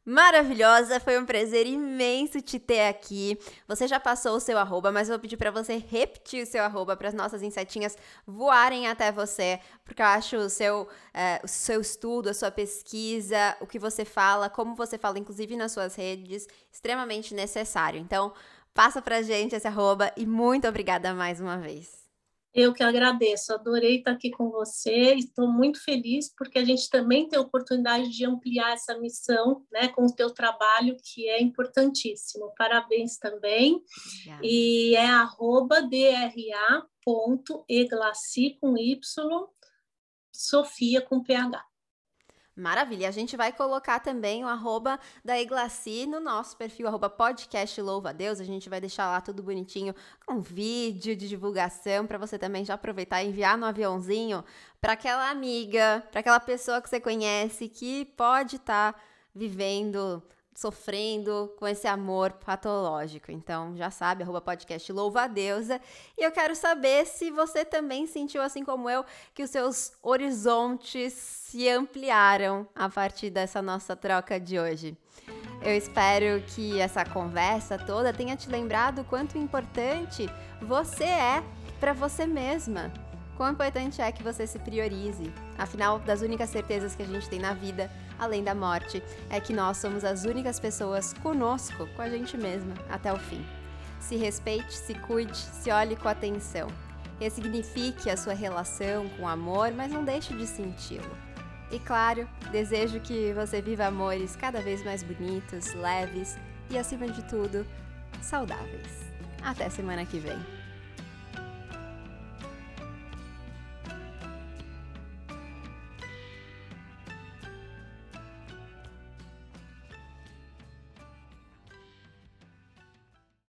Maravilhosa, foi um prazer imenso te ter aqui. Você já passou o seu arroba, mas eu vou pedir para você repetir o seu arroba para as nossas insetinhas voarem até você, porque eu acho o seu, é, o seu estudo, a sua pesquisa, o que você fala, como você fala, inclusive nas suas redes, extremamente necessário. Então, passa pra gente esse arroba e muito obrigada mais uma vez. Eu que agradeço, adorei estar aqui com você, estou muito feliz porque a gente também tem a oportunidade de ampliar essa missão, né, com o teu trabalho que é importantíssimo. Parabéns também. Obrigada. E é arroba dra.eglaci com Y, Sofia com PH. Maravilha. A gente vai colocar também o arroba da Eglaci no nosso perfil, arroba podcast Louva a Deus. A gente vai deixar lá tudo bonitinho, com vídeo de divulgação, para você também já aproveitar e enviar no aviãozinho para aquela amiga, para aquela pessoa que você conhece que pode estar tá vivendo sofrendo com esse amor patológico. Então, já sabe, arroba podcast Louva a Deusa. E eu quero saber se você também sentiu, assim como eu, que os seus horizontes se ampliaram a partir dessa nossa troca de hoje. Eu espero que essa conversa toda tenha te lembrado o quanto importante você é para você mesma. Quão importante é que você se priorize. Afinal, das únicas certezas que a gente tem na vida além da morte, é que nós somos as únicas pessoas conosco, com a gente mesma, até o fim. Se respeite, se cuide, se olhe com atenção. Ressignifique a sua relação com o amor, mas não deixe de senti-lo. E claro, desejo que você viva amores cada vez mais bonitos, leves e, acima de tudo, saudáveis. Até semana que vem.